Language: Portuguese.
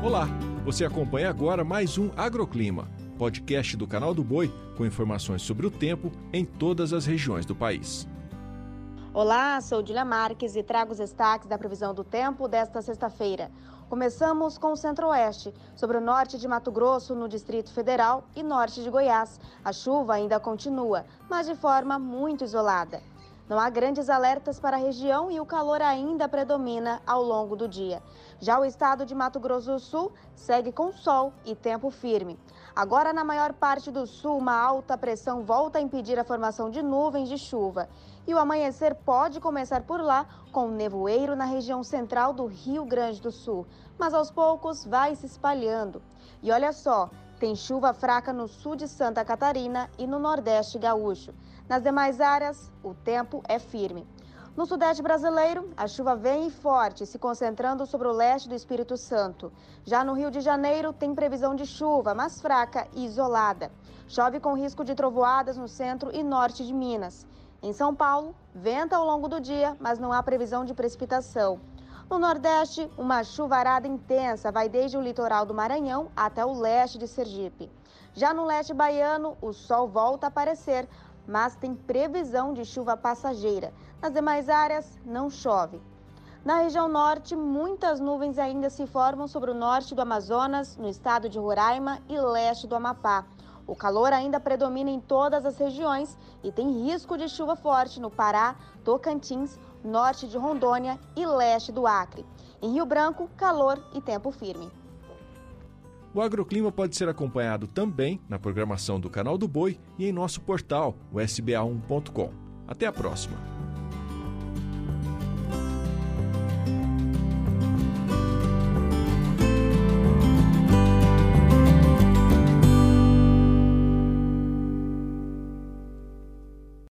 Olá, você acompanha agora mais um Agroclima, podcast do canal do Boi com informações sobre o tempo em todas as regiões do país. Olá, sou Julia Marques e trago os destaques da previsão do tempo desta sexta-feira. Começamos com o Centro-Oeste, sobre o norte de Mato Grosso, no Distrito Federal e norte de Goiás. A chuva ainda continua, mas de forma muito isolada. Não há grandes alertas para a região e o calor ainda predomina ao longo do dia. Já o estado de Mato Grosso do Sul segue com sol e tempo firme. Agora, na maior parte do sul, uma alta pressão volta a impedir a formação de nuvens de chuva. E o amanhecer pode começar por lá, com nevoeiro na região central do Rio Grande do Sul. Mas aos poucos vai se espalhando. E olha só, tem chuva fraca no sul de Santa Catarina e no Nordeste gaúcho. Nas demais áreas, o tempo é firme. No Sudeste brasileiro, a chuva vem forte, se concentrando sobre o leste do Espírito Santo. Já no Rio de Janeiro, tem previsão de chuva, mas fraca e isolada. Chove com risco de trovoadas no centro e norte de Minas. Em São Paulo, venta ao longo do dia, mas não há previsão de precipitação. No Nordeste, uma chuvarada intensa vai desde o litoral do Maranhão até o leste de Sergipe. Já no leste baiano, o sol volta a aparecer, mas tem previsão de chuva passageira. Nas demais áreas, não chove. Na região norte, muitas nuvens ainda se formam sobre o norte do Amazonas, no estado de Roraima e leste do Amapá. O calor ainda predomina em todas as regiões e tem risco de chuva forte no Pará, Tocantins, norte de Rondônia e leste do Acre. Em Rio Branco, calor e tempo firme. O agroclima pode ser acompanhado também na programação do Canal do Boi e em nosso portal, o sba1.com. Até a próxima!